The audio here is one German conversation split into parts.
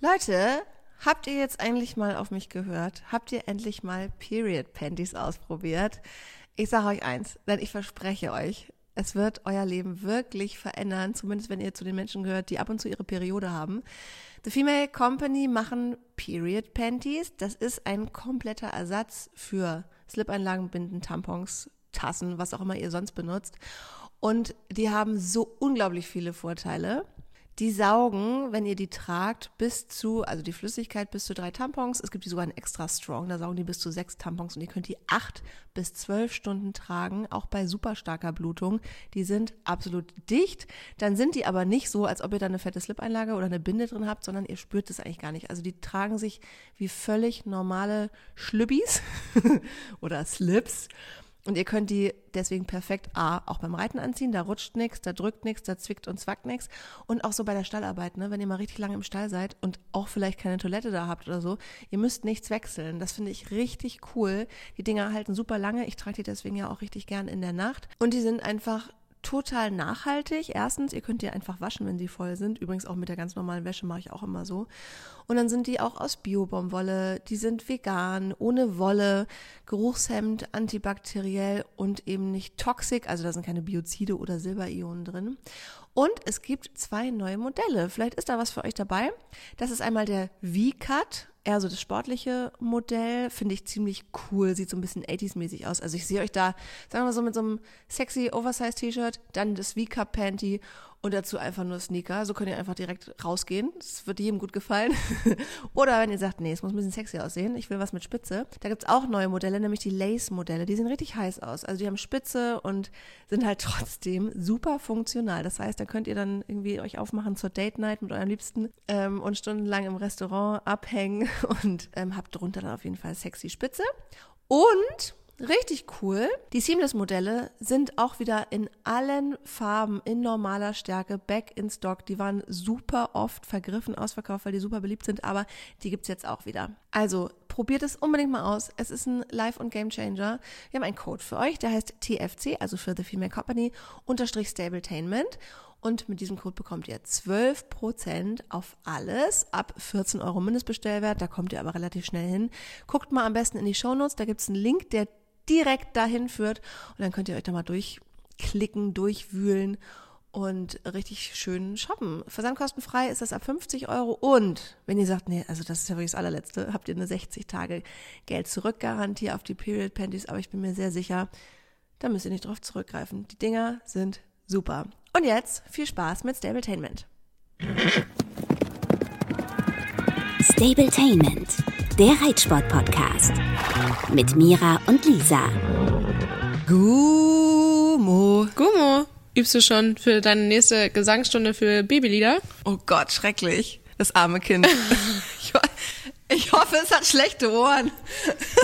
Leute, habt ihr jetzt eigentlich mal auf mich gehört? Habt ihr endlich mal Period Panties ausprobiert? Ich sage euch eins, denn ich verspreche euch, es wird euer Leben wirklich verändern, zumindest wenn ihr zu den Menschen gehört, die ab und zu ihre Periode haben. The Female Company machen Period Panties. Das ist ein kompletter Ersatz für Slip-Einlagen, Binden, Tampons, Tassen, was auch immer ihr sonst benutzt. Und die haben so unglaublich viele Vorteile. Die saugen, wenn ihr die tragt, bis zu, also die Flüssigkeit bis zu drei Tampons. Es gibt die sogar in extra strong, da saugen die bis zu sechs Tampons und ihr könnt die acht bis zwölf Stunden tragen, auch bei super starker Blutung. Die sind absolut dicht. Dann sind die aber nicht so, als ob ihr da eine fette Slip-Einlage oder eine Binde drin habt, sondern ihr spürt es eigentlich gar nicht. Also die tragen sich wie völlig normale Schlübbis oder Slips. Und ihr könnt die deswegen perfekt A, auch beim Reiten anziehen, da rutscht nichts, da drückt nichts, da zwickt und zwackt nichts. Und auch so bei der Stallarbeit, ne, wenn ihr mal richtig lange im Stall seid und auch vielleicht keine Toilette da habt oder so, ihr müsst nichts wechseln. Das finde ich richtig cool. Die Dinger halten super lange. Ich trage die deswegen ja auch richtig gern in der Nacht. Und die sind einfach total nachhaltig. Erstens, ihr könnt die einfach waschen, wenn sie voll sind. Übrigens auch mit der ganz normalen Wäsche mache ich auch immer so. Und dann sind die auch aus Bio-Baumwolle, die sind vegan, ohne Wolle, Geruchshemd, antibakteriell und eben nicht toxisch. Also da sind keine Biozide oder Silberionen drin. Und es gibt zwei neue Modelle. Vielleicht ist da was für euch dabei. Das ist einmal der V-Cut eher so das sportliche Modell, finde ich ziemlich cool, sieht so ein bisschen 80s-mäßig aus. Also ich sehe euch da, sagen wir mal so mit so einem sexy Oversize-T-Shirt, dann das V-Cup-Panty und dazu einfach nur Sneaker. So könnt ihr einfach direkt rausgehen. Das wird jedem gut gefallen. Oder wenn ihr sagt, nee, es muss ein bisschen sexy aussehen, ich will was mit Spitze. Da gibt's auch neue Modelle, nämlich die Lace-Modelle. Die sehen richtig heiß aus. Also die haben Spitze und sind halt trotzdem super funktional. Das heißt, da könnt ihr dann irgendwie euch aufmachen zur Date-Night mit eurem Liebsten ähm, und stundenlang im Restaurant abhängen und ähm, habt drunter dann auf jeden Fall sexy Spitze. Und Richtig cool. Die Seamless-Modelle sind auch wieder in allen Farben in normaler Stärke back in stock. Die waren super oft vergriffen, ausverkauft, weil die super beliebt sind, aber die gibt's jetzt auch wieder. Also probiert es unbedingt mal aus. Es ist ein Live- und Game-Changer. Wir haben einen Code für euch, der heißt TFC, also für The Female Company, unterstrich Stabletainment. Und mit diesem Code bekommt ihr 12% auf alles ab 14 Euro Mindestbestellwert. Da kommt ihr aber relativ schnell hin. Guckt mal am besten in die Shownotes. Da gibt's einen Link, der direkt dahin führt. Und dann könnt ihr euch da mal durchklicken, durchwühlen und richtig schön shoppen. Versandkostenfrei ist das ab 50 Euro. Und wenn ihr sagt, nee, also das ist ja wirklich das allerletzte, habt ihr eine 60 Tage Geld zurückgarantie auf die Period Panties, aber ich bin mir sehr sicher, da müsst ihr nicht drauf zurückgreifen. Die Dinger sind super. Und jetzt viel Spaß mit Stabletainment. Stabletainment, der Reitsport-Podcast. Mit Mira und Lisa. Gummo. Gummo, übst du schon für deine nächste Gesangsstunde für Babylieder? Oh Gott, schrecklich. Das arme Kind. ich, ich hoffe, es hat schlechte Ohren.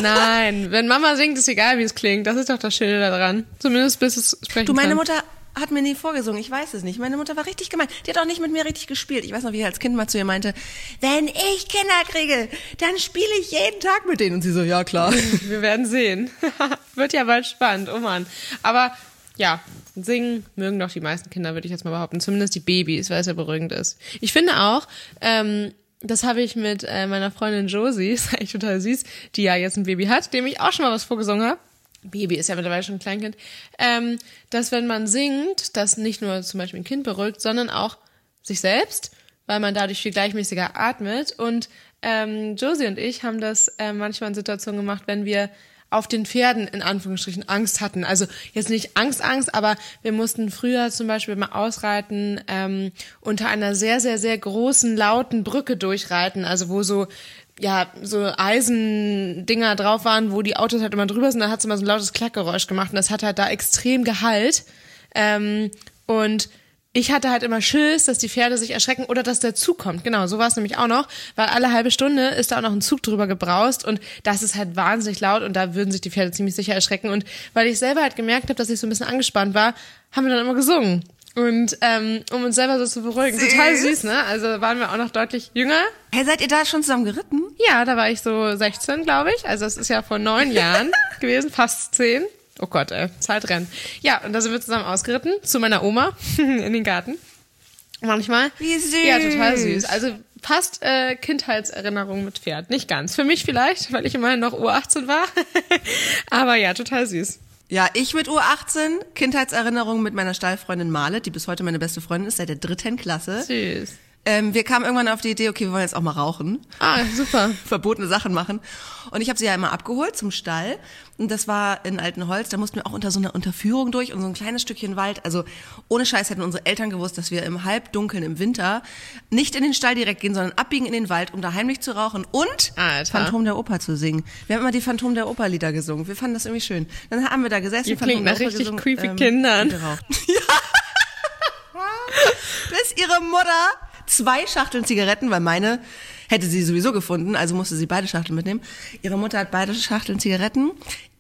Nein, wenn Mama singt, ist egal, wie es klingt. Das ist doch das Schöne daran. Zumindest bis es sprechen Du, meine kann. Mutter hat mir nie vorgesungen, ich weiß es nicht. Meine Mutter war richtig gemein. Die hat auch nicht mit mir richtig gespielt. Ich weiß noch, wie ich als Kind mal zu ihr meinte, wenn ich Kinder kriege, dann spiele ich jeden Tag mit denen. Und sie so, ja klar. Wir werden sehen. Wird ja bald spannend, oh Mann. Aber ja, singen mögen doch die meisten Kinder, würde ich jetzt mal behaupten. Zumindest die Babys, weil es ja beruhigend ist. Ich finde auch, ähm, das habe ich mit äh, meiner Freundin Josie, ist eigentlich total süß, die ja jetzt ein Baby hat, dem ich auch schon mal was vorgesungen habe. Baby ist ja mittlerweile schon ein Kleinkind, ähm, dass wenn man singt, das nicht nur zum Beispiel ein Kind beruhigt, sondern auch sich selbst, weil man dadurch viel gleichmäßiger atmet. Und ähm, Josie und ich haben das äh, manchmal in Situationen gemacht, wenn wir auf den Pferden in Anführungsstrichen Angst hatten. Also jetzt nicht Angst, Angst, aber wir mussten früher zum Beispiel mal ausreiten ähm, unter einer sehr, sehr, sehr großen, lauten Brücke durchreiten, also wo so ja, so Eisendinger drauf waren, wo die Autos halt immer drüber sind, dann hat es immer so ein lautes Klackgeräusch gemacht und das hat halt da extrem Gehalt. Ähm, und ich hatte halt immer Schiss, dass die Pferde sich erschrecken oder dass der Zug kommt. Genau, so war es nämlich auch noch, weil alle halbe Stunde ist da auch noch ein Zug drüber gebraust und das ist halt wahnsinnig laut und da würden sich die Pferde ziemlich sicher erschrecken. Und weil ich selber halt gemerkt habe, dass ich so ein bisschen angespannt war, haben wir dann immer gesungen. Und ähm, um uns selber so zu beruhigen. Süß. Total süß, ne? Also waren wir auch noch deutlich jünger. Hey, seid ihr da schon zusammen geritten? Ja, da war ich so 16, glaube ich. Also es ist ja vor neun Jahren gewesen, fast zehn. Oh Gott, ey, Zeit rennt. Ja, und da sind wir zusammen ausgeritten zu meiner Oma in den Garten. Manchmal. Wie süß. Ja, total süß. Also fast äh, Kindheitserinnerung mit Pferd. Nicht ganz. Für mich vielleicht, weil ich immerhin noch U18 war. Aber ja, total süß. Ja, ich mit U18, Kindheitserinnerung mit meiner Stallfreundin Male, die bis heute meine beste Freundin ist, seit der dritten Klasse. Süß. Ähm, wir kamen irgendwann auf die Idee, okay, wir wollen jetzt auch mal rauchen. Ah, super. Verbotene Sachen machen. Und ich habe sie ja immer abgeholt zum Stall. Und das war in Altenholz. Da mussten wir auch unter so einer Unterführung durch und so ein kleines Stückchen Wald. Also ohne Scheiß hätten unsere Eltern gewusst, dass wir im Halbdunkeln im Winter nicht in den Stall direkt gehen, sondern abbiegen in den Wald, um da heimlich zu rauchen und Alter. Phantom der Oper zu singen. Wir haben immer die Phantom der Oper Lieder gesungen. Wir fanden das irgendwie schön. Dann haben wir da gesessen. Phantom klingt nach richtig gesungen, creepy ähm, Kindern. geraucht. bis ihre Mutter zwei Schachteln Zigaretten, weil meine hätte sie sowieso gefunden, also musste sie beide Schachteln mitnehmen. Ihre Mutter hat beide Schachteln Zigaretten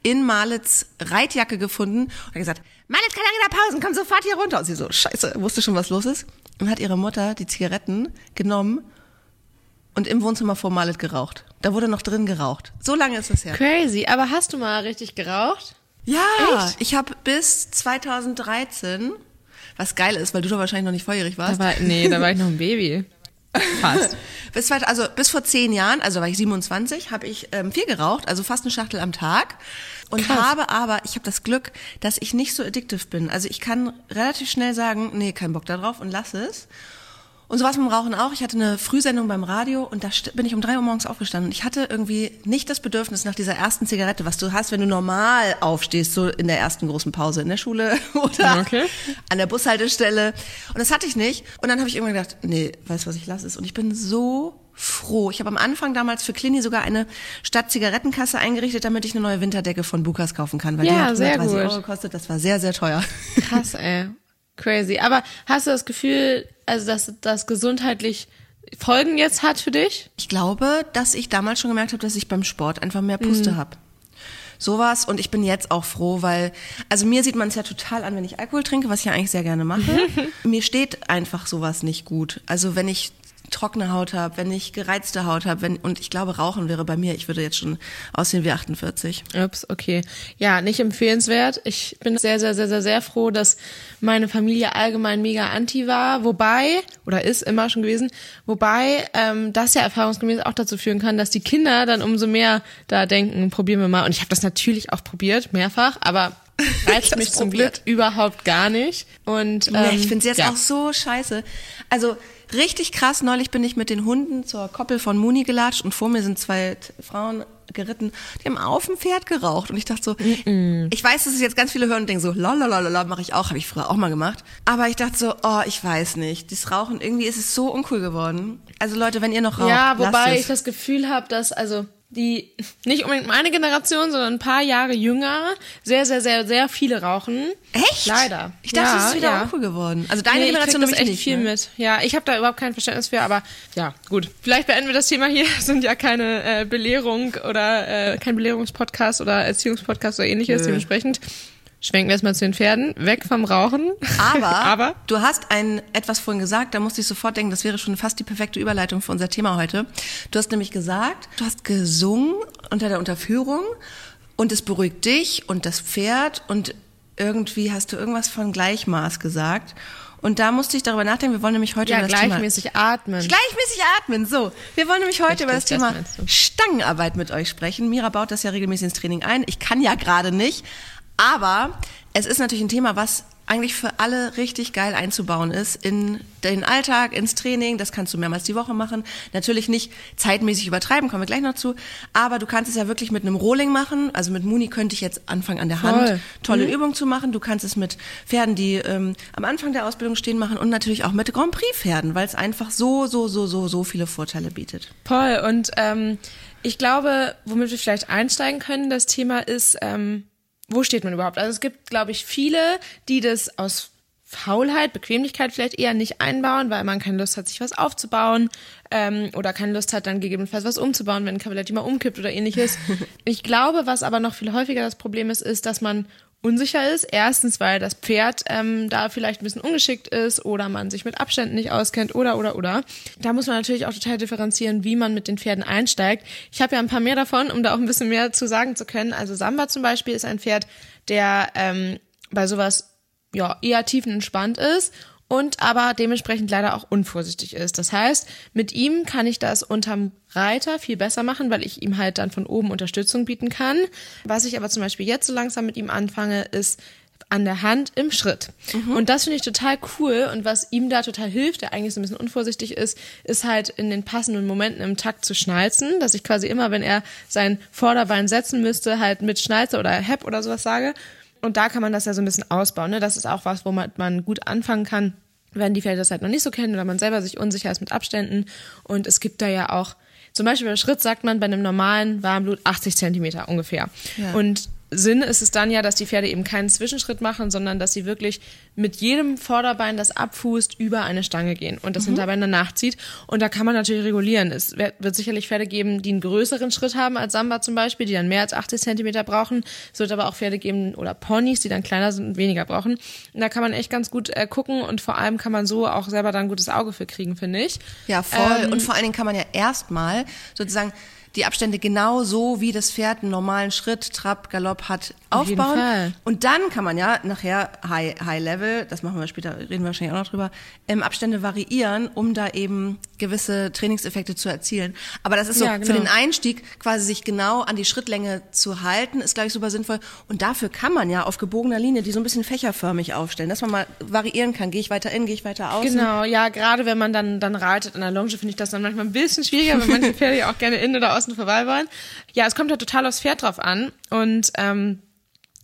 in Malets Reitjacke gefunden und hat gesagt, lange da pausen, komm sofort hier runter. Und sie so, scheiße, wusste schon, was los ist. Und hat ihre Mutter die Zigaretten genommen und im Wohnzimmer vor Malet geraucht. Da wurde noch drin geraucht. So lange ist das her. Crazy. Aber hast du mal richtig geraucht? Ja, Echt? ich habe bis 2013, was geil ist, weil du da wahrscheinlich noch nicht volljährig warst. Da war, nee, da war ich noch ein Baby. Fast. Bis, also bis vor zehn Jahren, also war ich 27, habe ich ähm, viel geraucht, also fast eine Schachtel am Tag. Und Krass. habe aber, ich habe das Glück, dass ich nicht so addictive bin. Also ich kann relativ schnell sagen, nee, kein Bock da drauf und lass es. Und so war es mit dem Rauchen auch. Ich hatte eine Frühsendung beim Radio und da bin ich um drei Uhr morgens aufgestanden. Und ich hatte irgendwie nicht das Bedürfnis nach dieser ersten Zigarette, was du hast, wenn du normal aufstehst, so in der ersten großen Pause in der Schule oder Okay. an der Bushaltestelle. Und das hatte ich nicht. Und dann habe ich irgendwann gedacht, nee, weißt du was, ich lasse es. Und ich bin so froh. Ich habe am Anfang damals für Clini sogar eine Stadt-Zigarettenkasse eingerichtet, damit ich eine neue Winterdecke von Bukas kaufen kann, weil die Ja, hat sehr 130 gut. Euro gekostet. Das war sehr, sehr teuer. Krass, ey. Crazy. Aber hast du das Gefühl, also dass das gesundheitlich Folgen jetzt hat für dich? Ich glaube, dass ich damals schon gemerkt habe, dass ich beim Sport einfach mehr Puste Mhm. hab. Sowas und ich bin jetzt auch froh, weil, also mir sieht man es ja total an, wenn ich Alkohol trinke, was ich ja eigentlich sehr gerne mache. mir steht einfach sowas nicht gut. Also wenn ich trockene Haut habe, wenn ich gereizte Haut habe, wenn und ich glaube, Rauchen wäre bei mir, ich würde jetzt schon aussehen wie 48. Ups, okay. Ja, nicht empfehlenswert. Ich bin sehr, sehr, sehr, sehr, sehr froh, dass meine Familie allgemein mega anti war, wobei, oder ist immer schon gewesen, wobei ähm, das ja erfahrungsgemäß auch dazu führen kann, dass die Kinder dann umso mehr da denken, probieren wir mal. Und ich habe das natürlich auch probiert, mehrfach, aber reizt mich zum probiert. Glück überhaupt gar nicht. Und ähm, Nee, ich finde es jetzt ja. auch so scheiße. Also richtig krass, neulich bin ich mit den Hunden zur Koppel von Muni gelatscht und vor mir sind zwei Frauen geritten, die haben auf dem Pferd geraucht und ich dachte so, ich weiß, dass es jetzt ganz viele hören und denken so, lalalala, mache ich auch, habe ich früher auch mal gemacht. Aber ich dachte so, oh, ich weiß nicht, das Rauchen, irgendwie ist es so uncool geworden. Also Leute, wenn ihr noch raucht, Ja, wobei ich das Gefühl habe, dass also die nicht unbedingt meine Generation, sondern ein paar Jahre jünger sehr, sehr, sehr, sehr viele rauchen. Echt? Leider. Ich dachte, ja, es ist wieder ja. uncool geworden. Also deine nee, Generation ich krieg das echt nicht. viel ne? mit. Ja, ich habe da überhaupt kein Verständnis für, aber ja, gut. Vielleicht beenden wir das Thema hier. Das sind ja keine äh, Belehrung oder äh, kein Belehrungspodcast oder Erziehungspodcast oder ähnliches. Nö. Dementsprechend schwenken wir erstmal zu den Pferden. Weg vom Rauchen. Aber, aber du hast ein etwas vorhin gesagt, da musste ich sofort denken, das wäre schon fast die perfekte Überleitung für unser Thema heute. Du hast nämlich gesagt, du hast gesungen unter der Unterführung und es beruhigt dich und das Pferd und irgendwie hast du irgendwas von Gleichmaß gesagt. Und da musste ich darüber nachdenken, wir wollen nämlich heute ja, über das Thema gleichmäßig atmen. Gleichmäßig atmen, so. Wir wollen nämlich heute Richtig, über das das Thema du. Stangenarbeit mit euch sprechen. Mira baut das ja regelmäßig ins Training ein. Ich kann ja gerade nicht. Aber es ist natürlich ein Thema, was eigentlich für alle richtig geil einzubauen ist in den Alltag, ins Training. Das kannst du mehrmals die Woche machen. Natürlich nicht zeitmäßig übertreiben, kommen wir gleich noch zu. Aber du kannst es ja wirklich mit einem Rolling machen. Also mit Muni könnte ich jetzt anfangen an der Hand Voll. tolle Übung zu machen. Du kannst es mit Pferden, die ähm, am Anfang der Ausbildung stehen, machen und natürlich auch mit Grand Prix Pferden, weil es einfach so, so, so, so, so viele Vorteile bietet. Voll. Und ähm, ich glaube, womit wir vielleicht einsteigen können, das Thema ist, ähm, wo steht man überhaupt? Also es gibt, glaube ich, viele, die das aus Faulheit, Bequemlichkeit vielleicht eher nicht einbauen, weil man keine Lust hat, sich was aufzubauen ähm, oder keine Lust hat, dann gegebenenfalls was umzubauen, wenn ein Cavaletti mal umkippt oder ähnliches. ich glaube, was aber noch viel häufiger das Problem ist, ist, dass man unsicher ist. Erstens, weil das Pferd ähm, da vielleicht ein bisschen ungeschickt ist oder man sich mit Abständen nicht auskennt oder oder oder. Da muss man natürlich auch total differenzieren, wie man mit den Pferden einsteigt. Ich habe ja ein paar mehr davon, um da auch ein bisschen mehr zu sagen zu können. Also Samba zum Beispiel ist ein Pferd, der ähm, bei sowas ja eher tiefenentspannt ist und aber dementsprechend leider auch unvorsichtig ist. Das heißt, mit ihm kann ich das unterm Reiter viel besser machen, weil ich ihm halt dann von oben Unterstützung bieten kann. Was ich aber zum Beispiel jetzt so langsam mit ihm anfange, ist an der Hand im Schritt. Mhm. Und das finde ich total cool. Und was ihm da total hilft, der eigentlich so ein bisschen unvorsichtig ist, ist halt in den passenden Momenten im Takt zu schnalzen, dass ich quasi immer, wenn er sein Vorderbein setzen müsste, halt mit Schnalze oder Hepp oder sowas sage. Und da kann man das ja so ein bisschen ausbauen. Ne? Das ist auch was, wo man, man gut anfangen kann, wenn die Pferde das halt noch nicht so kennen oder man selber sich unsicher ist mit Abständen. Und es gibt da ja auch, zum Beispiel beim Schritt sagt man bei einem normalen Warmblut 80 Zentimeter ungefähr. Ja. Und Sinn ist es dann ja, dass die Pferde eben keinen Zwischenschritt machen, sondern dass sie wirklich mit jedem Vorderbein, das abfußt, über eine Stange gehen und das mhm. Hinterbein dann nachzieht. Und da kann man natürlich regulieren. Es wird, sicherlich Pferde geben, die einen größeren Schritt haben als Samba zum Beispiel, die dann mehr als 80 Zentimeter brauchen. Es wird aber auch Pferde geben oder Ponys, die dann kleiner sind und weniger brauchen. Und da kann man echt ganz gut äh, gucken und vor allem kann man so auch selber dann ein gutes Auge für kriegen, finde ich. Ja, voll. Ähm, und vor allen Dingen kann man ja erstmal sozusagen die Abstände genau so, wie das Pferd einen normalen Schritt, Trab, Galopp hat, aufbauen. Und dann kann man ja nachher High, High Level, das machen wir später, reden wir wahrscheinlich auch noch drüber, ähm, Abstände variieren, um da eben gewisse Trainingseffekte zu erzielen. Aber das ist so, ja, genau. für den Einstieg quasi sich genau an die Schrittlänge zu halten, ist, glaube ich, super sinnvoll. Und dafür kann man ja auf gebogener Linie die so ein bisschen fächerförmig aufstellen, dass man mal variieren kann. Gehe ich weiter in, gehe ich weiter aus? Genau, ja, gerade wenn man dann, dann reitet an der Longe, finde ich das dann manchmal ein bisschen schwieriger, wenn manche Pferde ja auch gerne in oder außen vorbei wollen. Ja, es kommt ja total aufs Pferd drauf an. Und ähm,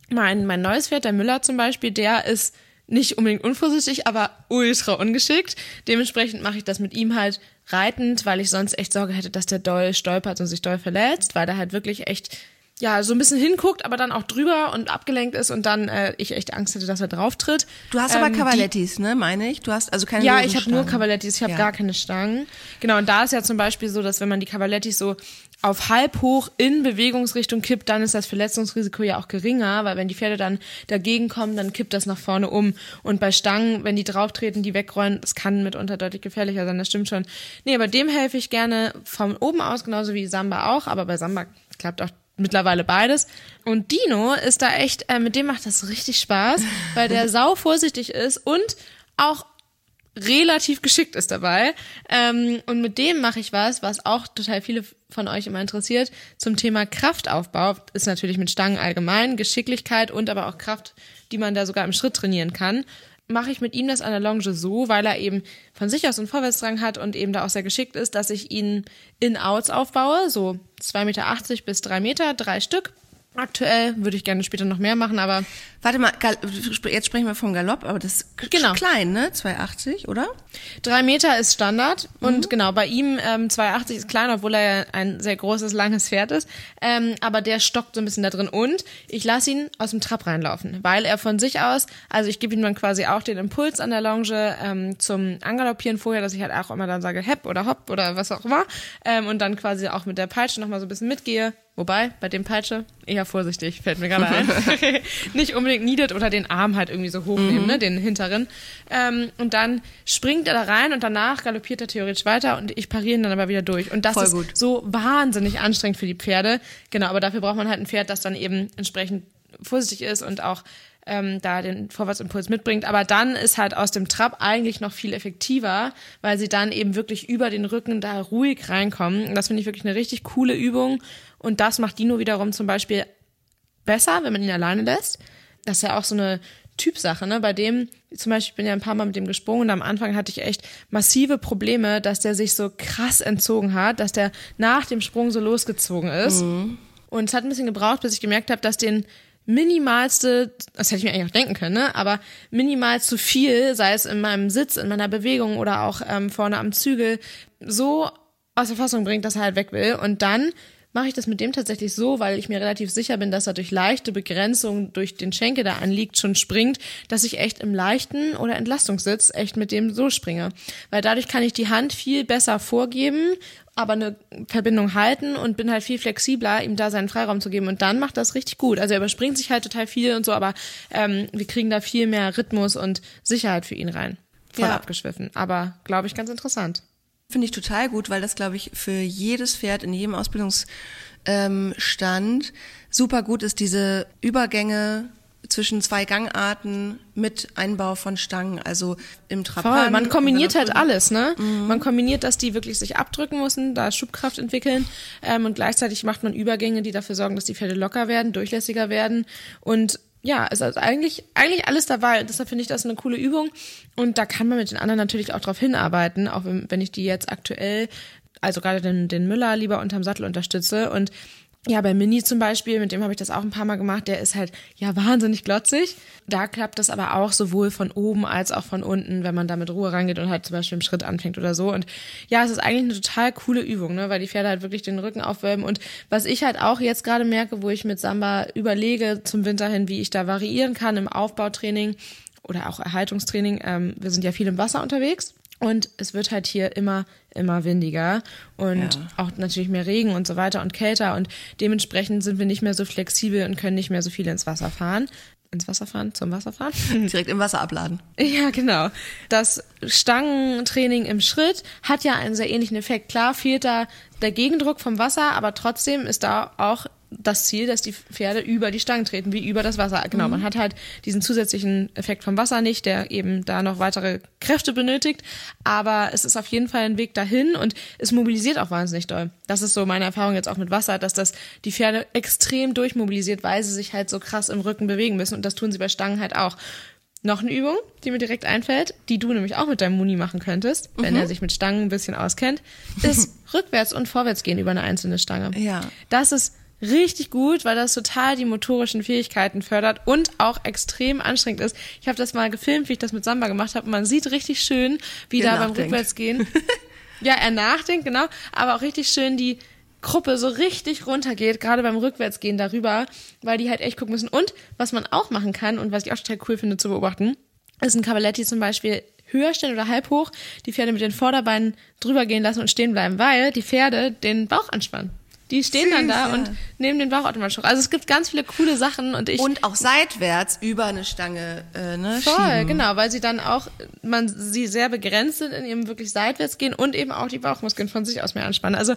mein, mein neues Pferd, der Müller zum Beispiel, der ist nicht unbedingt unvorsichtig, aber ultra ungeschickt. Dementsprechend mache ich das mit ihm halt reitend, weil ich sonst echt Sorge hätte, dass der doll stolpert und sich doll verletzt, weil der halt wirklich echt ja, so ein bisschen hinguckt, aber dann auch drüber und abgelenkt ist und dann äh, ich echt Angst hätte, dass er drauf tritt. Du hast ähm, aber Cavalettis, ne, meine ich? Du hast also keine Ja, ich habe nur Cavalettis, ich habe ja. gar keine Stangen. Genau, und da ist ja zum Beispiel so, dass wenn man die Cavalettis so auf halb hoch in Bewegungsrichtung kippt, dann ist das Verletzungsrisiko ja auch geringer, weil wenn die Pferde dann dagegen kommen, dann kippt das nach vorne um. Und bei Stangen, wenn die drauftreten, die wegrollen, das kann mitunter deutlich gefährlicher sein, das stimmt schon. Nee, aber dem helfe ich gerne von oben aus, genauso wie Samba auch, aber bei Samba klappt auch mittlerweile beides. Und Dino ist da echt, äh, mit dem macht das richtig Spaß, weil der sau vorsichtig ist und auch relativ geschickt ist dabei. Ähm, und mit dem mache ich was, was auch total viele von euch immer interessiert, zum Thema Kraftaufbau. Ist natürlich mit Stangen allgemein, Geschicklichkeit und aber auch Kraft, die man da sogar im Schritt trainieren kann. Mache ich mit ihm das an der Longe so, weil er eben von sich aus einen Vorwärtsdrang hat und eben da auch sehr geschickt ist, dass ich ihn in Outs aufbaue, so 2,80 Meter bis 3 Meter, drei Stück Aktuell würde ich gerne später noch mehr machen, aber. Warte mal, jetzt sprechen wir vom Galopp, aber das ist genau. klein, ne? 2,80, oder? Drei Meter ist Standard mhm. und genau, bei ihm ähm, 2,80 ist klein, obwohl er ja ein sehr großes, langes Pferd ist. Ähm, aber der stockt so ein bisschen da drin und ich lasse ihn aus dem Trab reinlaufen, weil er von sich aus, also ich gebe ihm dann quasi auch den Impuls an der Longe ähm, zum Angaloppieren vorher, dass ich halt auch immer dann sage, hepp oder hopp oder was auch immer ähm, und dann quasi auch mit der Peitsche nochmal so ein bisschen mitgehe Wobei, bei dem Peitsche eher vorsichtig, fällt mir gerade ein. Nicht unbedingt niedert oder den Arm halt irgendwie so hochnehmen, mhm. ne, den hinteren. Ähm, und dann springt er da rein und danach galoppiert er theoretisch weiter und ich pariere ihn dann aber wieder durch. Und das Voll ist gut. so wahnsinnig anstrengend für die Pferde. Genau, aber dafür braucht man halt ein Pferd, das dann eben entsprechend vorsichtig ist und auch ähm, da den Vorwärtsimpuls mitbringt. Aber dann ist halt aus dem Trab eigentlich noch viel effektiver, weil sie dann eben wirklich über den Rücken da ruhig reinkommen. Und das finde ich wirklich eine richtig coole Übung. Und das macht Dino wiederum zum Beispiel besser, wenn man ihn alleine lässt. Das ist ja auch so eine Typsache, ne? Bei dem, zum Beispiel, ich bin ja ein paar Mal mit dem gesprungen und am Anfang hatte ich echt massive Probleme, dass der sich so krass entzogen hat, dass der nach dem Sprung so losgezogen ist. Mhm. Und es hat ein bisschen gebraucht, bis ich gemerkt habe, dass den minimalste, das hätte ich mir eigentlich auch denken können, ne? aber minimal zu viel, sei es in meinem Sitz, in meiner Bewegung oder auch ähm, vorne am Zügel, so aus der Fassung bringt, dass er halt weg will. Und dann mache ich das mit dem tatsächlich so, weil ich mir relativ sicher bin, dass er durch leichte Begrenzung durch den Schenkel, der anliegt, schon springt, dass ich echt im leichten oder Entlastungssitz echt mit dem so springe. Weil dadurch kann ich die Hand viel besser vorgeben, aber eine Verbindung halten und bin halt viel flexibler, ihm da seinen Freiraum zu geben. Und dann macht das richtig gut. Also er überspringt sich halt total viel und so, aber ähm, wir kriegen da viel mehr Rhythmus und Sicherheit für ihn rein. Voll ja. abgeschwiffen. Aber glaube ich ganz interessant. Finde ich total gut, weil das, glaube ich, für jedes Pferd in jedem Ausbildungsstand ähm, super gut ist, diese Übergänge zwischen zwei Gangarten mit Einbau von Stangen, also im Trappan. Voll, man kombiniert und dann halt alles, ne? Man kombiniert, dass die wirklich sich abdrücken müssen, da Schubkraft entwickeln ähm, und gleichzeitig macht man Übergänge, die dafür sorgen, dass die Pferde locker werden, durchlässiger werden und ja, es ist eigentlich, eigentlich alles dabei. Deshalb finde ich das eine coole Übung. Und da kann man mit den anderen natürlich auch drauf hinarbeiten, auch wenn, wenn ich die jetzt aktuell, also gerade den, den Müller lieber unterm Sattel unterstütze. Und ja, bei Mini zum Beispiel, mit dem habe ich das auch ein paar Mal gemacht, der ist halt ja wahnsinnig glotzig. Da klappt das aber auch sowohl von oben als auch von unten, wenn man da mit Ruhe rangeht und halt zum Beispiel im Schritt anfängt oder so. Und ja, es ist eigentlich eine total coole Übung, ne, weil die Pferde halt wirklich den Rücken aufwölben. Und was ich halt auch jetzt gerade merke, wo ich mit Samba überlege zum Winter hin, wie ich da variieren kann im Aufbautraining oder auch Erhaltungstraining. Ähm, wir sind ja viel im Wasser unterwegs. Und es wird halt hier immer, immer windiger und Ja. auch natürlich mehr Regen und so weiter und kälter und dementsprechend sind wir nicht mehr so flexibel und können nicht mehr so viel ins Wasser fahren. Ins Wasser fahren? Zum Wasser fahren? direkt im Wasser abladen. Ja, genau. Das Stangentraining im Schritt hat ja einen sehr ähnlichen Effekt. Klar fehlt da der Gegendruck vom Wasser, aber trotzdem ist da auch das Ziel, dass die Pferde über die Stangen treten, wie über das Wasser. Genau, man hat halt diesen zusätzlichen Effekt vom Wasser nicht, der eben da noch weitere Kräfte benötigt. Aber es ist auf jeden Fall ein Weg dahin und es mobilisiert auch wahnsinnig doll. Das ist so meine Erfahrung jetzt auch mit Wasser, dass das die Pferde extrem durchmobilisiert, weil sie sich halt so krass im Rücken bewegen müssen. Und das tun sie bei Stangen halt auch. Noch eine Übung, die mir direkt einfällt, die du nämlich auch mit deinem Muni machen könntest, wenn er sich mit Stangen ein bisschen auskennt, ist rückwärts und vorwärts gehen über eine einzelne Stange. Ja. Das ist richtig gut, weil das total die motorischen Fähigkeiten fördert und auch extrem anstrengend ist. Ich habe das mal gefilmt, wie ich das mit Samba gemacht habe. und Man sieht richtig schön, wie Er da beim nachdenkt. Rückwärtsgehen. ja, er nachdenkt, genau, aber auch richtig schön die Gruppe so richtig runtergeht, gerade beim Rückwärtsgehen darüber, weil die halt echt gucken müssen. Und was man auch machen kann und was ich auch total cool finde zu beobachten, ist ein Cavaletti zum Beispiel höher stellen oder halb hoch, die Pferde mit den Vorderbeinen drüber gehen lassen und stehen bleiben, weil die Pferde den Bauch anspannen. Die stehen dann Süß, da und nehmen den Bauch automatisch hoch. Also es gibt ganz viele coole Sachen und ich Und auch seitwärts über eine Stange äh, ne, Voll, schieben. genau, weil sie dann auch, man sie sehr begrenzt sind in ihrem wirklich seitwärts gehen und eben auch die Bauchmuskeln von sich aus mehr anspannen. Also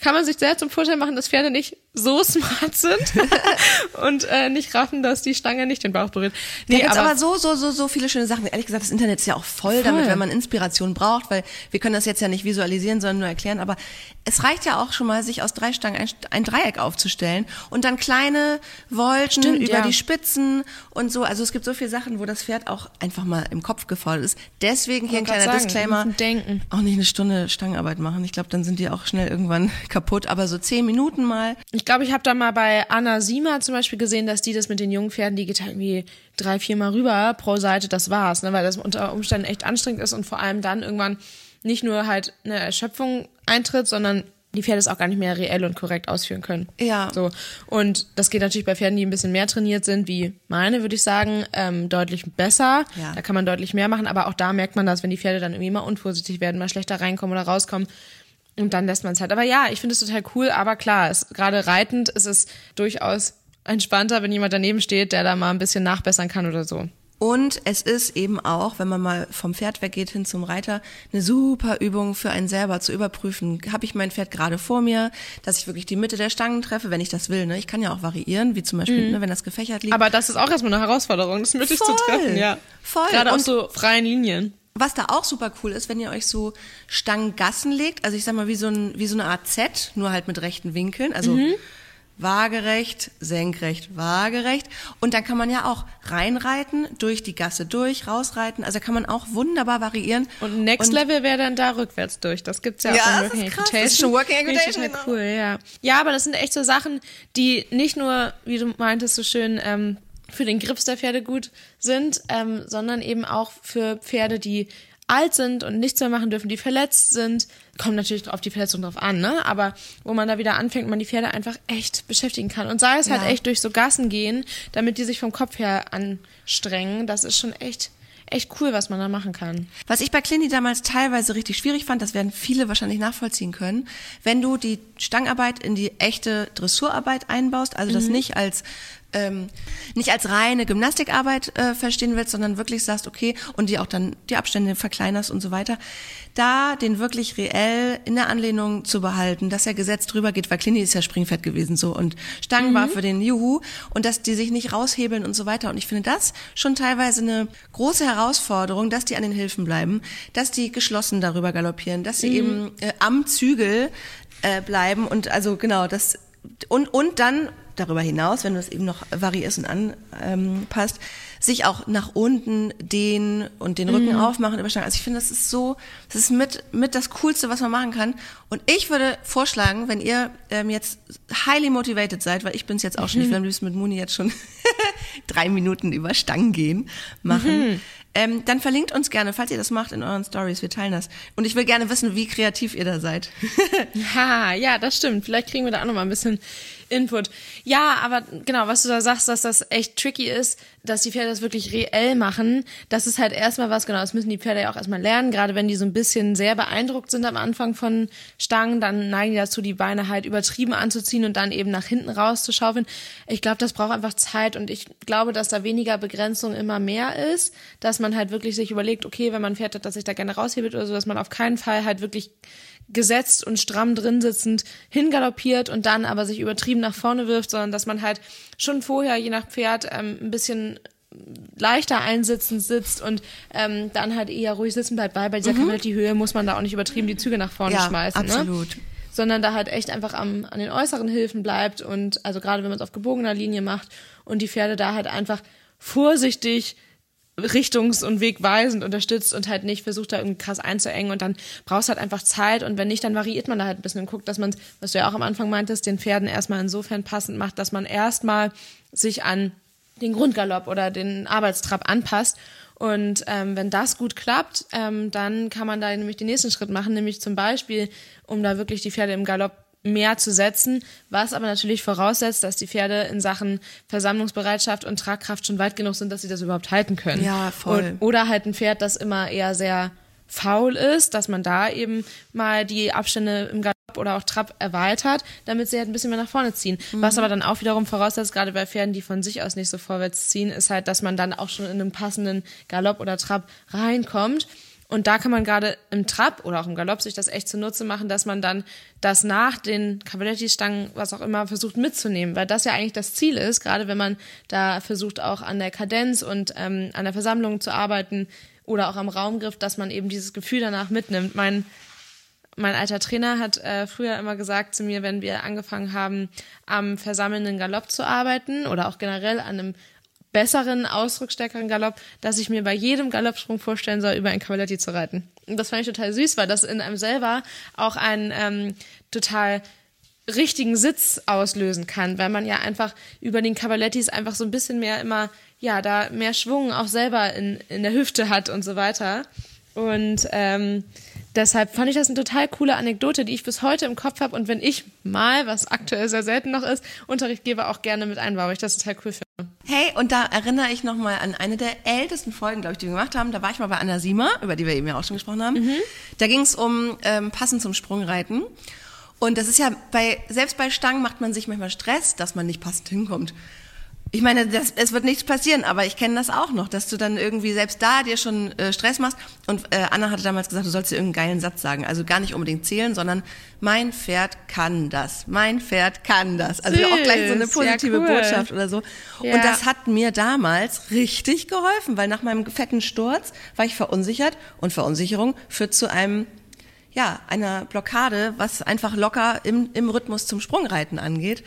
kann man sich sehr zum Vorteil machen, dass Pferde nicht so smart sind und äh, nicht raffen, dass die Stange nicht den Bauch berührt. Da gibt's aber, so, so, so, so viele schöne Sachen. Ehrlich gesagt, das Internet ist ja auch voll, damit, wenn man Inspiration braucht, weil wir können das jetzt ja nicht visualisieren, sondern nur erklären. Aber es reicht ja auch schon mal, sich aus drei Stangen ein, ein Dreieck aufzustellen und dann kleine Wolken Stimmt, über ja. die Spitzen und so. Also es gibt so viele Sachen, wo das Pferd auch einfach mal im Kopf gefordert ist. Deswegen hier ein kleiner sagen, Disclaimer. denken. Auch nicht eine Stunde Stangenarbeit machen. Ich glaube, dann sind die auch schnell irgendwann kaputt. Aber so zehn Minuten mal. Ich glaube, ich habe da mal bei Anna Sima zum Beispiel gesehen, dass die das mit den jungen Pferden, die geht halt irgendwie drei, vier Mal rüber pro Seite, das war's, ne? weil das unter Umständen echt anstrengend ist und vor allem dann irgendwann nicht nur halt eine Erschöpfung eintritt, sondern die Pferde es auch gar nicht mehr reell und korrekt ausführen können. Ja. So. Und das geht natürlich bei Pferden, die ein bisschen mehr trainiert sind, wie meine, würde ich sagen, ähm, deutlich besser. Ja. Da kann man deutlich mehr machen, aber auch da merkt man das, wenn die Pferde dann irgendwie mal unvorsichtig werden, mal schlechter reinkommen oder rauskommen. Und dann lässt man es halt. Aber ja, ich finde es total cool, aber klar, gerade reitend ist es durchaus entspannter, wenn jemand daneben steht, der da mal ein bisschen nachbessern kann oder so. Und es ist eben auch, wenn man mal vom Pferd weggeht hin zum Reiter, eine super Übung für einen selber zu überprüfen. Habe ich mein Pferd gerade vor mir, dass ich wirklich die Mitte der Stangen treffe, wenn ich das will. Ne? Ich kann ja auch variieren, wie zum Beispiel, ne, wenn das gefächert liegt. Aber das ist auch erstmal eine Herausforderung, das mittig zu treffen, ja. Voll. Gerade auf Und- so freien Linien. Was da auch super cool ist, wenn ihr euch so Stangengassen legt, also ich sag mal wie so, ein, wie so eine Art Z, nur halt mit rechten Winkeln, also Mhm. waagerecht, senkrecht, waagerecht. Und dann kann man ja auch reinreiten, durch die Gasse durch, rausreiten. Also da kann man auch wunderbar variieren. Und Next Level wäre dann da rückwärts durch. Das gibt's ja, Ja, auch das Working ist krass. Das ist schon Working Equitation, total cool, ja. Ja, aber das sind echt so Sachen, die nicht nur, wie du meintest, so schön ähm, für den Grips der Pferde gut sind, ähm, sondern eben auch für Pferde, die alt sind und nichts mehr machen dürfen, die verletzt sind. Kommt natürlich auf die Verletzung drauf an, ne? Aber wo man da wieder anfängt, man die Pferde einfach echt beschäftigen kann. Und sei es halt Ja. echt durch so Gassen gehen, damit die sich vom Kopf her anstrengen. Das ist schon echt, echt cool, was man da machen kann. Was ich bei Clini damals teilweise richtig schwierig fand, das werden viele wahrscheinlich nachvollziehen können, wenn du die Stangarbeit in die echte Dressurarbeit einbaust, also das nicht als ähm, nicht als reine Gymnastikarbeit äh, verstehen willst, sondern wirklich sagst, okay, und die auch dann die Abstände verkleinerst und so weiter, da den wirklich reell in der Anlehnung zu behalten, dass er Gesetz drüber geht, weil Clini ist ja springfett gewesen so und Stangen mhm. war für den Juhu und dass die sich nicht raushebeln und so weiter. Und ich finde das schon teilweise eine große Herausforderung, dass die an den Hilfen bleiben, dass die geschlossen darüber galoppieren, dass sie mhm. eben äh, am Zügel äh, bleiben und also genau das und und dann darüber hinaus, wenn du es eben noch variierst und anpasst, ähm, sich auch nach unten dehnen und den Rücken mhm. aufmachen, übersteigen. Also ich finde, das ist so, das ist mit, mit das Coolste, was man machen kann. Und ich würde vorschlagen, wenn ihr ähm, jetzt highly motivated seid, weil ich bin es jetzt auch schon, mhm. ich will am liebsten mit Muni jetzt schon drei Minuten über Stangen gehen, machen. Mhm. Ähm, dann verlinkt uns gerne, falls ihr das macht in euren Stories. Wir teilen das. Und ich will gerne wissen, wie kreativ ihr da seid. ja, ja, das stimmt. Vielleicht kriegen wir da auch noch mal ein bisschen Input. Ja, aber genau, was du da sagst, dass das echt tricky ist, dass die Pferde das wirklich reell machen, das ist halt erstmal was, genau, das müssen die Pferde ja auch erstmal lernen, gerade wenn die so ein bisschen sehr beeindruckt sind am Anfang von Stangen, dann neigen die dazu, die Beine halt übertrieben anzuziehen und dann eben nach hinten rauszuschaufeln. Ich glaube, das braucht einfach Zeit und ich glaube, dass da weniger Begrenzung immer mehr ist, dass man halt wirklich sich überlegt, okay, wenn man ein Pferd hat, dass sich da gerne raushebelt oder so, dass man auf keinen Fall halt wirklich gesetzt und stramm drin sitzend hingaloppiert und dann aber sich übertrieben nach vorne wirft, sondern dass man halt schon vorher, je nach Pferd, ähm, ein bisschen leichter einsitzend sitzt und ähm, dann halt eher ruhig sitzen bleibt, weil bei dieser mhm. Höhe muss man da auch nicht übertrieben die Züge nach vorne ja, schmeißen. Ne? Absolut. Ne? Sondern da halt echt einfach am, an den äußeren Hilfen bleibt und also gerade wenn man es auf gebogener Linie macht und die Pferde da halt einfach vorsichtig richtungs- und wegweisend unterstützt und halt nicht versucht, da irgendwie krass einzuengen. Und dann brauchst du halt einfach Zeit. Und wenn nicht, dann variiert man da halt ein bisschen und guckt, dass man, was du ja auch am Anfang meintest, den Pferden erstmal insofern passend macht, dass man erstmal sich an den Grundgalopp oder den Arbeitstrab anpasst. Und ähm, wenn das gut klappt, ähm, dann kann man da nämlich den nächsten Schritt machen, nämlich zum Beispiel, um da wirklich die Pferde im Galopp mehr zu setzen, was aber natürlich voraussetzt, dass die Pferde in Sachen Versammlungsbereitschaft und Tragkraft schon weit genug sind, dass sie das überhaupt halten können. Ja, voll. Und, oder halt ein Pferd, das immer eher sehr faul ist, dass man da eben mal die Abstände im Galopp oder auch Trab erweitert, damit sie halt ein bisschen mehr nach vorne ziehen. Mhm. Was aber dann auch wiederum voraussetzt, gerade bei Pferden, die von sich aus nicht so vorwärts ziehen, ist halt, dass man dann auch schon in einen passenden Galopp oder Trab reinkommt. Und da kann man gerade im Trab oder auch im Galopp sich das echt zunutze machen, dass man dann das nach den Cavaletti-Stangen, was auch immer, versucht mitzunehmen, weil das ja eigentlich das Ziel ist, gerade wenn man da versucht auch an der Kadenz und ähm, an der Versammlung zu arbeiten oder auch am Raumgriff, dass man eben dieses Gefühl danach mitnimmt. Mein mein alter Trainer hat äh, früher immer gesagt zu mir, wenn wir angefangen haben, am versammelnden Galopp zu arbeiten oder auch generell an einem besseren, ausdrucksstärkeren Galopp, dass ich mir bei jedem Galoppsprung vorstellen soll, über ein Cavaletti zu reiten. Und das fand ich total süß, weil das in einem selber auch einen ähm, total richtigen Sitz auslösen kann, weil man ja einfach über den Cavalettis einfach so ein bisschen mehr immer, ja, da mehr Schwung auch selber in, in der Hüfte hat und so weiter. Und ähm, deshalb fand ich das eine total coole Anekdote, die ich bis heute im Kopf habe. Und wenn ich mal, was aktuell sehr selten noch ist, Unterricht gebe, auch gerne mit einbaue. Ich das total cool finde. Hey, und da erinnere ich nochmal an eine der ältesten Folgen, glaube ich, die wir gemacht haben. Da war ich mal bei Anna Sima, über die wir eben ja auch schon gesprochen haben. Mhm. Da ging es um ähm, passend zum Sprungreiten. Und das ist ja bei, selbst bei Stangen macht man sich manchmal Stress, dass man nicht passend hinkommt. Ich meine, das, es wird nichts passieren, aber ich kenne das auch noch, dass du dann irgendwie selbst da dir schon äh, Stress machst. Und äh, Anna hatte damals gesagt, du sollst dir irgendeinen geilen Satz sagen. Also gar nicht unbedingt zählen, sondern mein Pferd kann das. Mein Pferd kann das. Also Süß. auch gleich so eine positive ja, cool. Botschaft oder so. Ja. Und das hat mir damals richtig geholfen, weil nach meinem fetten Sturz war ich verunsichert und Verunsicherung führt zu einem ja, einer Blockade, was einfach locker im, im Rhythmus zum Sprungreiten angeht.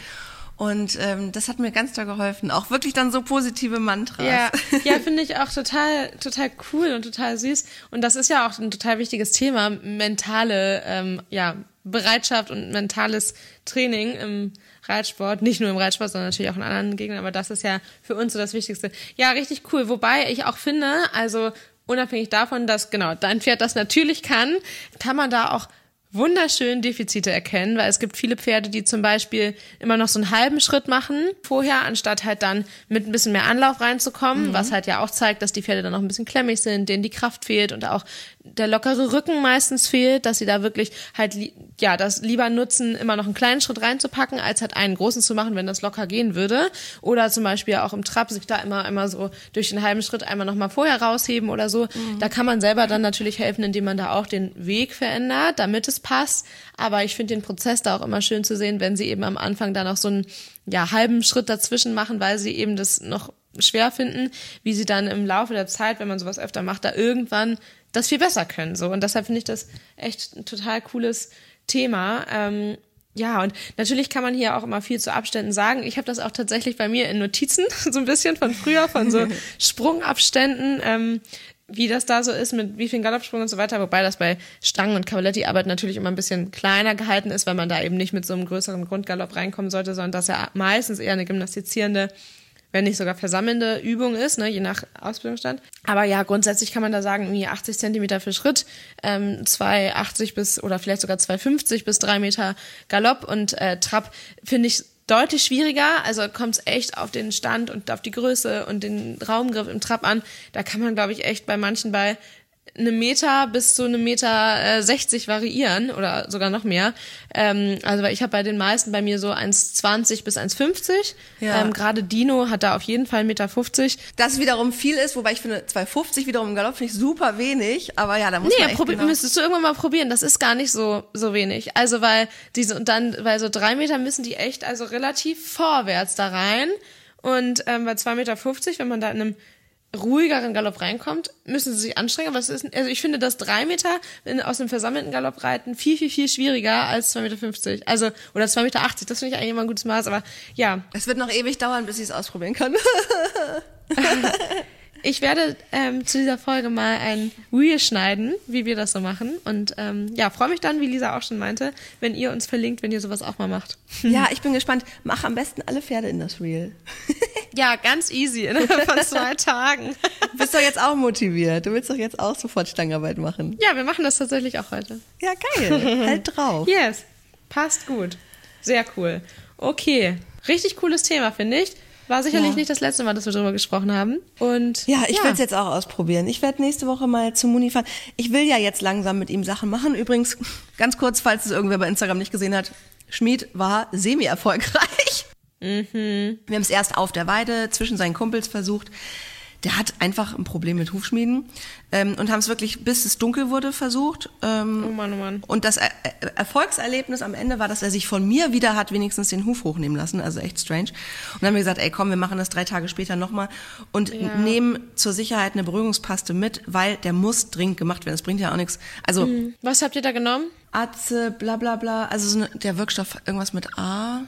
Und ähm, das hat mir ganz doll geholfen. Auch wirklich dann so positive Mantras. Ja, ja finde ich auch total, total cool und total süß. Und das ist ja auch ein total wichtiges Thema, mentale ähm, ja, Bereitschaft und mentales Training im Reitsport. Nicht nur im Reitsport, sondern natürlich auch in anderen Gegenden. Aber das ist ja für uns so das Wichtigste. Ja, richtig cool. Wobei ich auch finde, also unabhängig davon, dass genau dein Pferd das natürlich kann, kann man da auch wunderschön Defizite erkennen, weil es gibt viele Pferde, die zum Beispiel immer noch so einen halben Schritt machen vorher, anstatt halt dann mit ein bisschen mehr Anlauf reinzukommen, mhm. was halt ja auch zeigt, dass die Pferde dann noch ein bisschen klemmig sind, denen die Kraft fehlt und auch der lockere Rücken meistens fehlt, dass sie da wirklich halt ja das lieber nutzen, immer noch einen kleinen Schritt reinzupacken, als halt einen großen zu machen, wenn das locker gehen würde. Oder zum Beispiel auch im Trab sich da immer immer so durch den halben Schritt einmal noch mal vorher rausheben oder so. Mhm. Da kann man selber dann natürlich helfen, indem man da auch den Weg verändert, damit es passt. Aber ich finde den Prozess da auch immer schön zu sehen, wenn sie eben am Anfang da noch so einen ja, halben Schritt dazwischen machen, weil sie eben das noch schwer finden, wie sie dann im Laufe der Zeit, wenn man sowas öfter macht, da irgendwann das viel besser können. So. Und deshalb finde ich das echt ein total cooles Thema. Ähm, ja, und natürlich kann man hier auch immer viel zu Abständen sagen. Ich habe das auch tatsächlich bei mir in Notizen, so ein bisschen von früher, von so Sprungabständen, ähm, wie das da so ist, mit wie vielen Galoppsprungen und so weiter. Wobei das bei Stangen- und Cavaletti-Arbeit natürlich immer ein bisschen kleiner gehalten ist, weil man da eben nicht mit so einem größeren Grundgalopp reinkommen sollte, sondern das ja meistens eher eine gymnastizierende wenn nicht sogar versammelnde Übung ist, ne, je nach Ausbildungsstand. Aber ja, grundsätzlich kann man da sagen, irgendwie 80 Zentimeter für Schritt, ähm, 2,80 bis oder vielleicht sogar 2,50 bis 3 Meter Galopp und äh, Trab finde ich deutlich schwieriger. Also kommt es echt auf den Stand und auf die Größe und den Raumgriff im Trab an. Da kann man, glaube ich, echt bei manchen bei eine Meter bis zu einem Meter äh, 60 variieren oder sogar noch mehr. Ähm, also ich habe bei den meisten bei mir so 1,20 bis 1,50. Ja. Ähm, Gerade Dino hat da auf jeden Fall 1,50 Meter. 50. Das wiederum viel ist, wobei ich finde 2,50 wiederum im Galopp finde ich super wenig. Aber ja, da muss nee, man echt genau müsstest du irgendwann mal probieren. Das ist gar nicht so so wenig. Also weil diese und dann weil so drei Meter müssen die echt also relativ vorwärts da rein. Und ähm, bei 2,50 Meter, wenn man da in einem ruhigeren Galopp reinkommt, müssen sie sich anstrengen. Aber es ist, also ich finde das drei Meter in, aus dem versammelten Galopp reiten viel, viel, viel schwieriger als zwei Meter. fünfzig. Also, oder zwei Meter. achtzig. Das finde ich eigentlich immer ein gutes Maß, aber ja. Es wird noch ewig dauern, bis ich es ausprobieren kann. Ich werde ähm, zu dieser Folge mal ein Reel schneiden, wie wir das so machen. Und ähm, ja, freue mich dann, wie Lisa auch schon meinte, wenn ihr uns verlinkt, wenn ihr sowas auch mal macht. Ja, ich bin gespannt. Mach am besten alle Pferde in das Reel. Ja, ganz easy, innerhalb von zwei Tagen. Du bist doch jetzt auch motiviert. Du willst doch jetzt auch sofort Stangarbeit machen. Ja, wir machen das tatsächlich auch heute. Ja, geil. halt drauf. Yes. Passt gut. Sehr cool. Okay. Richtig cooles Thema, finde ich. War sicherlich ja. nicht das letzte Mal, dass wir darüber gesprochen haben. Und ja, ich ja. will es jetzt auch ausprobieren. Ich werde nächste Woche mal zu Muni fahren. Ich will ja jetzt langsam mit ihm Sachen machen. Übrigens, ganz kurz, falls es irgendwer bei Instagram nicht gesehen hat, Schmied war semi-erfolgreich. Mhm. Wir haben es erst auf der Weide zwischen seinen Kumpels versucht der hat einfach ein Problem mit Hufschmieden ähm, und haben es wirklich bis es dunkel wurde versucht. Ähm, oh Mann, oh Mann. Und das er Erfolgserlebnis am Ende war, dass er sich von mir wieder hat wenigstens den Huf hochnehmen lassen, also echt strange. Und dann haben wir gesagt, ey komm, wir machen das drei Tage später nochmal und ja. nehmen zur Sicherheit eine Beruhigungspaste mit, weil der muss dringend gemacht werden. Das bringt ja auch nichts. Also mhm. Was habt ihr da genommen? Atze, bla bla bla, also so eine, der Wirkstoff irgendwas mit A.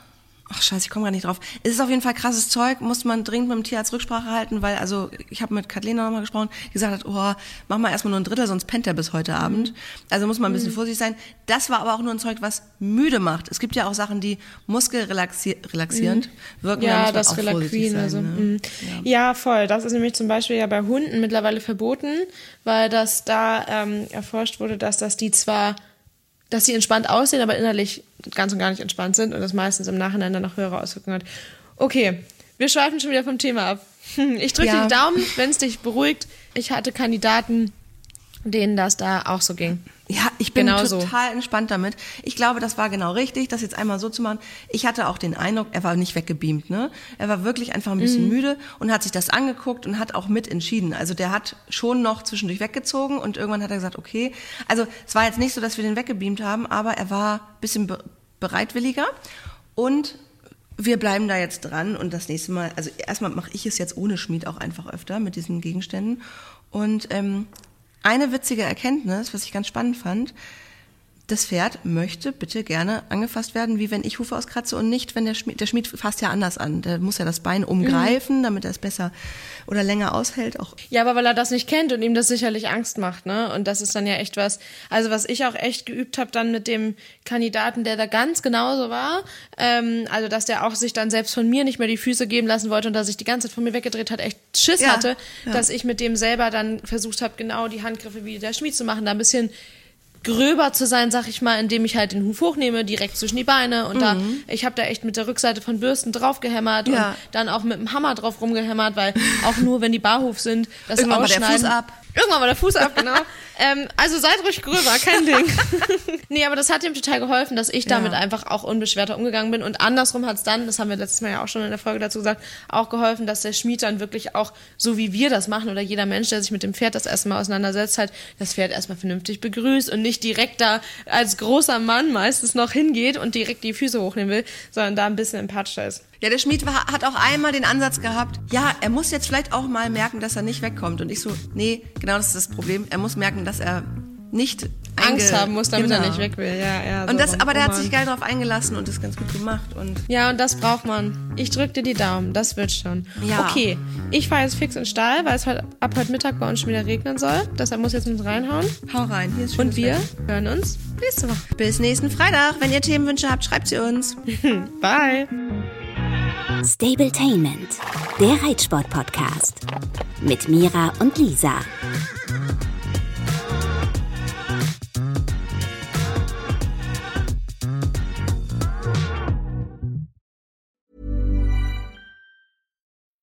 Ach scheiße, ich komme gar nicht drauf. Es ist auf jeden Fall krasses Zeug, muss man dringend mit dem Tierarzt Rücksprache halten, weil also ich habe mit Kathleen nochmal gesprochen, die gesagt hat, oh, mach mal erstmal nur ein Drittel, sonst pennt er bis heute mhm. Abend. Also muss man ein bisschen mhm. vorsichtig sein. Das war aber auch nur ein Zeug, was müde macht. Es gibt ja auch Sachen, die muskelrelaxierend mhm. wirken. Ja, das Relaxin. Also, ne? Mhm. ja. ja. voll. Das ist nämlich zum Beispiel ja bei Hunden mittlerweile verboten, weil das da ähm, erforscht wurde, dass das die zwar dass sie entspannt aussehen, aber innerlich ganz und gar nicht entspannt sind und das meistens im Nachhinein dann noch höhere Auswirkungen hat. Okay, wir schweifen schon wieder vom Thema ab. Ich drücke ja. die Daumen, wenn es dich beruhigt. Ich hatte Kandidaten, denen das da auch so ging. Ja, ich bin genau total so. entspannt damit. Ich glaube, das war genau richtig, das jetzt einmal so zu machen. Ich hatte auch den Eindruck, er war nicht weggebeamt, ne? Er war wirklich einfach ein bisschen mhm. müde und hat sich das angeguckt und hat auch mit entschieden. Also der hat schon noch zwischendurch weggezogen und irgendwann hat er gesagt, okay. Also es war jetzt nicht so, dass wir den weggebeamt haben, aber er war ein bisschen bereitwilliger und wir bleiben da jetzt dran und das nächste Mal, also erstmal mache ich es jetzt ohne Schmied auch einfach öfter mit diesen Gegenständen und ähm, eine witzige Erkenntnis, was ich ganz spannend fand, das Pferd möchte bitte gerne angefasst werden, wie wenn ich Hufe auskratze und nicht, wenn der Schmied, der Schmied fasst ja anders an. Der muss ja das Bein umgreifen, mhm. damit er es besser oder länger aushält. Auch. Ja, aber weil er das nicht kennt und ihm das sicherlich Angst macht, ne? Und das ist dann ja echt was, also was ich auch echt geübt habe dann mit dem Kandidaten, der da ganz genauso war, ähm, also dass der auch sich dann selbst von mir nicht mehr die Füße geben lassen wollte und dass sich die ganze Zeit von mir weggedreht hat, echt Schiss ja, hatte, ja. dass ich mit dem selber dann versucht habe, genau die Handgriffe wie der Schmied zu machen, da ein bisschen gröber zu sein, sag ich mal, indem ich halt den Huf hochnehme, direkt zwischen die Beine und da, ich habe da echt mit der Rückseite von Bürsten draufgehämmert Ja. und dann auch mit dem Hammer drauf rumgehämmert, weil auch nur wenn die Barhof sind, das Irgendwann war der Ausschneiden. Fuß ab. Irgendwann war der Fuß ab, genau. ähm, also seid ruhig gröber, kein Ding. nee, aber das hat ihm total geholfen, dass ich damit Ja. einfach auch unbeschwerter umgegangen bin. Und andersrum hat's dann, das haben wir letztes Mal ja auch schon in der Folge dazu gesagt, auch geholfen, dass der Schmied dann wirklich auch, so wie wir das machen, oder jeder Mensch, der sich mit dem Pferd das erste Mal auseinandersetzt, halt das Pferd erstmal vernünftig begrüßt und nicht direkt da als großer Mann meistens noch hingeht und direkt die Füße hochnehmen will, sondern da ein bisschen empathischer ist. Ja, der Schmied war, hat auch einmal den Ansatz gehabt, ja, er muss jetzt vielleicht auch mal merken, dass er nicht wegkommt. Und ich so, nee, genau das ist das Problem. Er muss merken, dass er nicht Angst haben muss, damit er Genau. nicht weg will. Ja, ja, Und so das, aber der Oh hat sich geil drauf eingelassen und das ganz gut gemacht. Und Ja, und das braucht man. Ich drück dir die Daumen, das wird schon. Ja. Okay, ich fahre jetzt fix in den Stall, weil es heute, ab heute Mittag bei uns schon wieder regnen soll. Deshalb muss jetzt mit reinhauen. hau rein. Hier ist Und wir Wetter. hören uns nächste Woche. Bis nächsten Freitag. Wenn ihr Themenwünsche habt, schreibt sie uns. Bye. Stabletainment, der Reitsport-Podcast. Mit Mira und Lisa.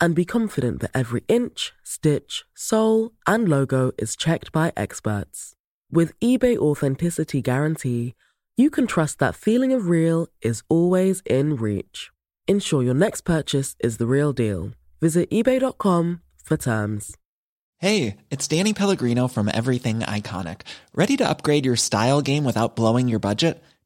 and be confident that every inch, stitch, sole, and logo is checked by experts. With eBay Authenticity Guarantee, you can trust that feeling of real is always in reach. Ensure your next purchase is the real deal. Visit eBay.com for terms. Hey, it's Danny Pellegrino from Everything Iconic. Ready to upgrade your style game without blowing your budget?